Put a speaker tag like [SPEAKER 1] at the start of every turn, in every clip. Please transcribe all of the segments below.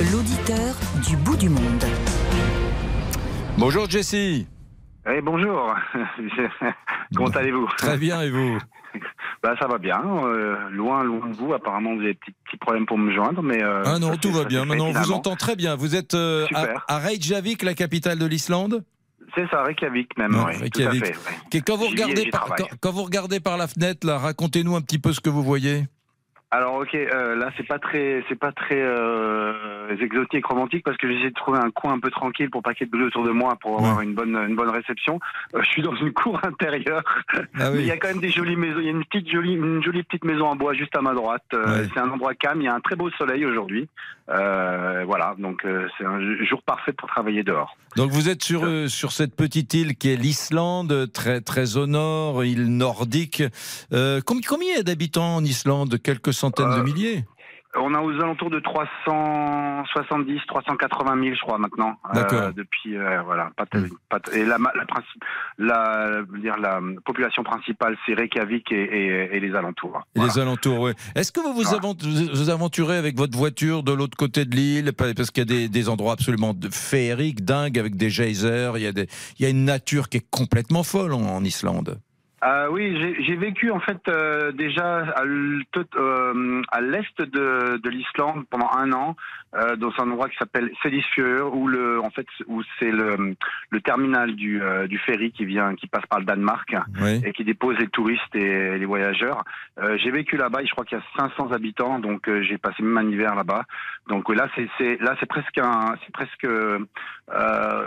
[SPEAKER 1] L'auditeur du bout du monde.
[SPEAKER 2] Bonjour Jessie.
[SPEAKER 3] Eh, bonjour. Comment allez-vous?
[SPEAKER 2] Très bien et vous?
[SPEAKER 3] Bah, Ça va bien. Euh, loin, loin de vous. Apparemment, vous avez des petits, petits problèmes pour me joindre. Mais, euh,
[SPEAKER 2] Ah non, tout va bien. Maintenant, on vous entend très bien. Vous êtes euh,
[SPEAKER 3] Super.
[SPEAKER 2] à, à Reykjavik, la capitale de l'Islande?
[SPEAKER 3] C'est ça, Reykjavik même.
[SPEAKER 2] Non,
[SPEAKER 3] oui,
[SPEAKER 2] Reykjavik.
[SPEAKER 3] Tout à fait, ouais.
[SPEAKER 2] Quand vous, regardez par, quand vous regardez par la fenêtre, là, racontez-nous un petit peu ce que vous voyez.
[SPEAKER 3] Alors ok, euh, là c'est pas très, c'est pas très euh, exotique, romantique parce que j'essaie de trouver un coin un peu tranquille pour pas qu'il y ait de bruit autour de moi pour avoir une bonne, une bonne réception. Euh, je suis dans une cour intérieure,
[SPEAKER 2] Ah
[SPEAKER 3] mais il y a quand même des jolies maisons. Il y a une petite jolie, une jolie petite maison en bois juste à ma droite.
[SPEAKER 2] Ouais.
[SPEAKER 3] C'est un endroit calme. Il y a un très beau soleil aujourd'hui. Voilà, donc c'est un jour parfait pour travailler dehors.
[SPEAKER 2] Donc vous êtes sur, sur cette petite île qui est l'Islande, très, très au nord, île nordique. Combien, combien il y a d'habitants en Islande Quelques centaines de
[SPEAKER 3] Euh,
[SPEAKER 2] milliers
[SPEAKER 3] On a aux alentours de 370, 380 000, je crois, maintenant.
[SPEAKER 2] D'accord.
[SPEAKER 3] Euh, depuis, euh, voilà. Pas,
[SPEAKER 2] Mm.
[SPEAKER 3] pas- et la, la, la, dire, la population principale, c'est Reykjavik et, et, et les alentours.
[SPEAKER 2] Et
[SPEAKER 3] Voilà.
[SPEAKER 2] les alentours, oui. Est-ce que vous vous,
[SPEAKER 3] Voilà.
[SPEAKER 2] vous aventurez avec votre voiture de l'autre côté de l'île? Pa- Parce qu'il y a des, des endroits absolument féeriques, dingues, avec des geysers. Il y a, des, il y a une nature qui est complètement folle en, en Islande.
[SPEAKER 3] Euh, oui, j'ai- vécu en fait euh, déjà à euh, à l'est de, de l'Islande pendant un an euh, dans un endroit qui s'appelle Sedisfjord où le en fait où c'est le, le terminal du, euh, du ferry qui vient qui passe par le Danemark
[SPEAKER 2] Oui.
[SPEAKER 3] et qui dépose les touristes et les voyageurs. Euh, j'ai vécu là-bas, je crois qu'il y a 500 habitants, donc euh, j'ai passé même un hiver là-bas. Donc là, c'est c'est- là c'est presque un, c'est presque, euh,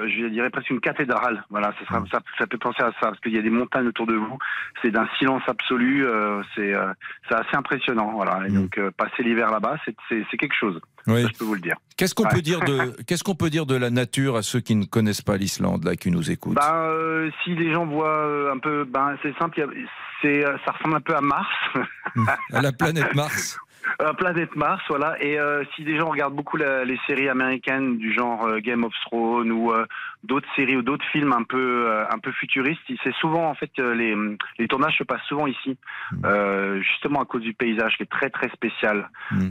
[SPEAKER 3] je dirais presque une cathédrale. Voilà, ça, sera- ça, ça peut penser à ça parce qu'il y a des montagnes autour de vous. C'est d'un silence absolu. euh, c'est euh, c'est assez impressionnant. Voilà, et
[SPEAKER 2] Mm.
[SPEAKER 3] donc euh, passer l'hiver là-bas, c'est quelque chose.
[SPEAKER 2] Oui.
[SPEAKER 3] Ça, je peux vous le dire.
[SPEAKER 2] Qu'est-ce qu'on
[SPEAKER 3] Ouais.
[SPEAKER 2] peut dire de qu'est-ce qu'on peut dire de la nature à ceux qui ne connaissent pas l'Islande là, qui nous écoutent?
[SPEAKER 3] Ben, euh, si les gens voient un peu, ben c'est simple. C'est, ça ressemble un peu à Mars.
[SPEAKER 2] À la planète Mars.
[SPEAKER 3] Euh, planète Mars, voilà. Et euh, si des gens regardent beaucoup la- les séries américaines du genre euh, Game of Thrones ou d'autres séries ou d'autres films un peu un peu futuristes, c'est souvent en fait les les tournages se passent souvent ici, euh, justement à cause du paysage qui est très très spécial.
[SPEAKER 2] Mm.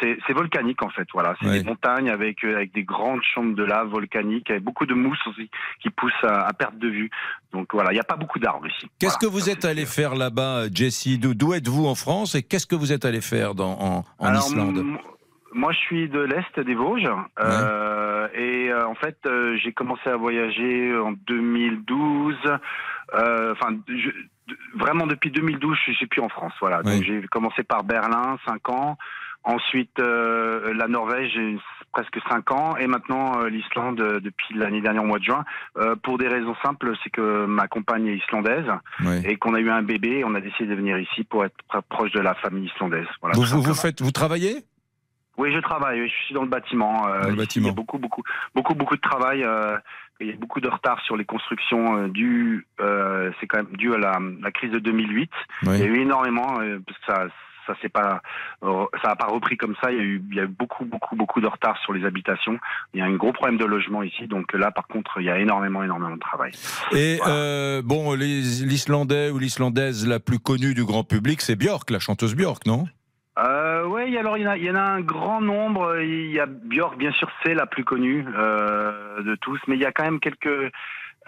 [SPEAKER 3] C'est volcanique en fait, voilà. C'est
[SPEAKER 2] Ouais.
[SPEAKER 3] des montagnes avec avec des grandes chambres de lave volcaniques, avec beaucoup de mousse aussi qui pousse à, à perte de vue. Donc voilà, il n'y a pas beaucoup d'arbres ici.
[SPEAKER 2] Qu'est-ce
[SPEAKER 3] Voilà.
[SPEAKER 2] que vous êtes allé faire là-bas, Jessie D'où d'où êtes-vous en France et qu'est-ce que vous êtes allé faire en, en
[SPEAKER 3] Alors,
[SPEAKER 2] Islande
[SPEAKER 3] Moi, je suis de l'Est des Vosges. euh, et euh, en fait, euh, j'ai commencé à voyager en 2012. euh, Enfin, vraiment depuis 2012, je suis plus en France. Voilà. Donc, j'ai commencé par Berlin, 5 ans. Ensuite, la Norvège, presque 5 ans. Et maintenant, euh, l'Islande euh, depuis l'année dernière, au mois de juin. Euh, pour des raisons simples, c'est que ma compagne est islandaise
[SPEAKER 2] Oui.
[SPEAKER 3] et qu'on a eu un bébé. Et on a décidé de venir ici pour être pr- proche de la famille islandaise. Voilà,
[SPEAKER 2] Vous, vous, faites vous travaillez?
[SPEAKER 3] Oui, je travaille. Je suis dans le bâtiment.
[SPEAKER 2] Dans le bâtiment.
[SPEAKER 3] Il y a beaucoup, beaucoup, beaucoup, beaucoup de travail. il y a beaucoup de retard sur les constructions dû, euh, c'est quand même dû à la, la crise de 2008.
[SPEAKER 2] Oui.
[SPEAKER 3] Il y a eu énormément, parce que ça, ça c'est pas, euh, ça a pas repris comme ça. Il y a eu, il y a eu beaucoup, beaucoup, beaucoup de retard sur les habitations. Il y a un gros problème de logement ici. Donc là, par contre, il y a énormément, énormément de travail.
[SPEAKER 2] Et
[SPEAKER 3] Voilà.
[SPEAKER 2] euh, bon, l'Islandais ou l'Islandaise la plus connue du grand public, c'est Björk, la chanteuse Björk, non?
[SPEAKER 3] Euh, ouais, alors il y, en a, il y en a un grand nombre. Il y a Björk, bien sûr, c'est la plus connue euh, de tous, mais il y a quand même quelques.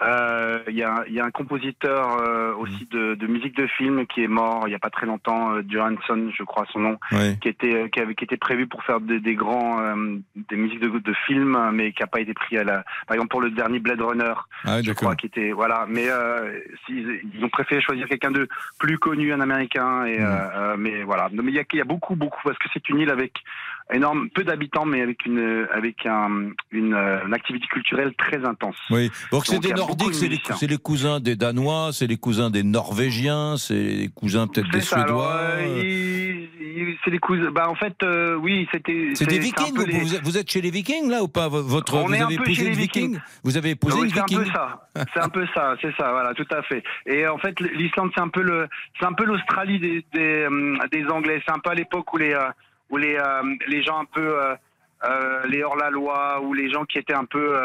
[SPEAKER 3] Euh, Il y, a, il y a un compositeur euh, aussi de, de musique de film qui est mort il y a pas très longtemps, euh, Johansson, je crois son nom,
[SPEAKER 2] Oui.
[SPEAKER 3] qui était euh, qui, avait, qui était prévu pour faire des, des grands euh, des musiques de, de films, mais qui a pas été pris à la. Par exemple pour le dernier Blade Runner,
[SPEAKER 2] Ah,
[SPEAKER 3] je crois, qui était voilà. Mais euh, s'ils- ils ont préféré choisir quelqu'un de plus connu, un Américain. Et
[SPEAKER 2] Mm.
[SPEAKER 3] euh, euh, mais voilà. Mais il y y a beaucoup, beaucoup parce que c'est une île avec énorme, peu d'habitants, mais avec une avec un, une, euh, une activité culturelle très intense.
[SPEAKER 2] Oui. Donc c'est des Nordiques, c'est les, les cousins des Danois, c'est les cousins des Norvégiens, c'est les cousins peut-être des
[SPEAKER 3] ça,
[SPEAKER 2] Suédois.
[SPEAKER 3] euh,
[SPEAKER 2] euh,
[SPEAKER 3] c'est des cousins. Bah en fait, euh, oui, c'était.
[SPEAKER 2] C'est des
[SPEAKER 3] un
[SPEAKER 2] Vikings.
[SPEAKER 3] peu
[SPEAKER 2] Vous,
[SPEAKER 3] les-
[SPEAKER 2] vous êtes- chez les Vikings là ou pas? Votre,
[SPEAKER 3] On
[SPEAKER 2] vous
[SPEAKER 3] est un
[SPEAKER 2] avez
[SPEAKER 3] peu
[SPEAKER 2] épousé
[SPEAKER 3] chez les
[SPEAKER 2] Viking?
[SPEAKER 3] Vikings.
[SPEAKER 2] Vous avez épousé
[SPEAKER 3] Oui,
[SPEAKER 2] une
[SPEAKER 3] c'est un peu ça. C'est un peu ça, c'est ça, voilà, tout à fait. Et en fait, l'Islande, c'est un peu le, c'est un peu l'Australie des, des, euh, des Anglais. C'est un peu à l'époque où les, où les, euh, les gens un peu, euh, euh, les hors-la-loi, ou les gens qui étaient un peu,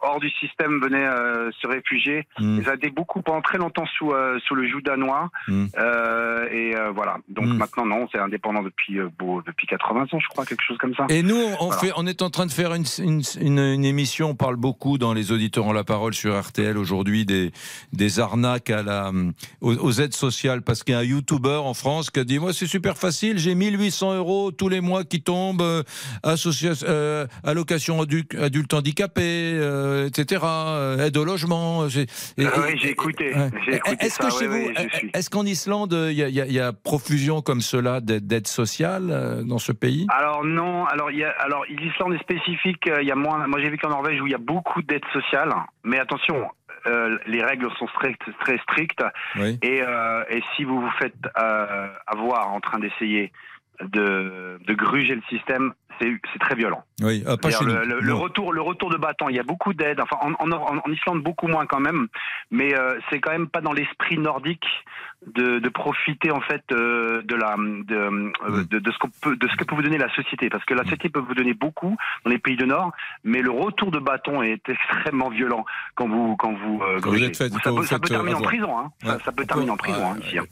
[SPEAKER 3] hors du système venaient euh, se réfugier.
[SPEAKER 2] Mm.
[SPEAKER 3] Ils étaient beaucoup pendant très longtemps sous euh, sous le joug danois.
[SPEAKER 2] Mm.
[SPEAKER 3] Euh, et voilà. Donc
[SPEAKER 2] Mm.
[SPEAKER 3] maintenant non, c'est indépendant depuis beau, depuis 80 ans, je crois, quelque chose comme ça.
[SPEAKER 2] Et nous, on,
[SPEAKER 3] Voilà.
[SPEAKER 2] fait, on est en train de faire une, une, une- une émission. On parle beaucoup dans les auditeurs ont la parole sur RTL aujourd'hui des, des arnaques à la, aux, aux aides sociales. Parce qu'il y a un YouTuber en France qui a dit Moi, c'est super facile, j'ai 1800 euros tous les mois qui tombent, allocation adulte, handicapé, etc., euh, aide au logement. Et-
[SPEAKER 3] Ah oui, j'ai écouté. J'ai écouté
[SPEAKER 2] Est-ce que chez vous, est-ce qu'en Islande, il y a, profusion comme cela d'aide d'aide sociale euh, dans ce pays?
[SPEAKER 3] Alors non, alors il y a, alors l'Islande est spécifique. euh, Il y a moins. Moi j'ai vécu en Norvège où il y a beaucoup d'aides sociales, mais attention, euh, les règles sont strictes, très strictes.
[SPEAKER 2] Oui.
[SPEAKER 3] Et, euh, et si vous vous faites euh, avoir en train d'essayer de, de gruger le système, c'est très violent.
[SPEAKER 2] Oui, ah, pas chez
[SPEAKER 3] le, le- retour, le retour de bâton, il y a beaucoup d'aides. Enfin, en, en, en- en Islande, beaucoup moins quand même. Mais euh, c'est quand même pas dans l'esprit nordique de, de profiter en fait euh, de la de, euh,
[SPEAKER 2] Mm.
[SPEAKER 3] de, de ce qu'on peut de ce que peut vous donner la société. Parce que la société peut vous donner beaucoup dans les pays du Nord, mais le retour de bâton est extrêmement violent quand vous quand vous euh,
[SPEAKER 2] Quand vous
[SPEAKER 3] grugez.
[SPEAKER 2] êtes fait-
[SPEAKER 3] ça, peut, ça terminer
[SPEAKER 2] euh,
[SPEAKER 3] en prison. Hein. Ça,
[SPEAKER 2] Ouais,
[SPEAKER 3] ça peut terminer en prison hein, ici. hein.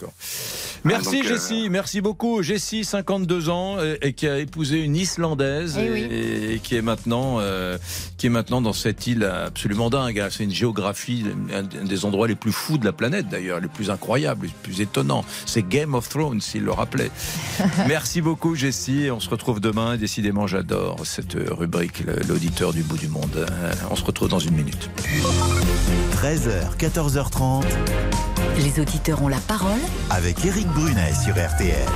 [SPEAKER 2] Merci
[SPEAKER 3] donc, euh,
[SPEAKER 2] Jessie, merci beaucoup. Jessie, 52 ans, et, qui a épousé une Islandaise
[SPEAKER 4] Eh
[SPEAKER 2] et,
[SPEAKER 4] oui.
[SPEAKER 2] et qui est maintenant, euh, qui est maintenant dans cette île absolument dingue. hein. C'est une géographie, un des endroits les plus fous de la planète d'ailleurs, les plus incroyables, les plus étonnants. C'est Game of Thrones, s'il le rappelait. merci beaucoup Jessie. On se retrouve demain. Décidément, j'adore cette rubrique, l'auditeur du bout du monde. Euh, On se retrouve dans une minute.
[SPEAKER 5] 13h, 14h30
[SPEAKER 1] Les auditeurs ont la parole
[SPEAKER 5] avec Éric Brunet sur RTL.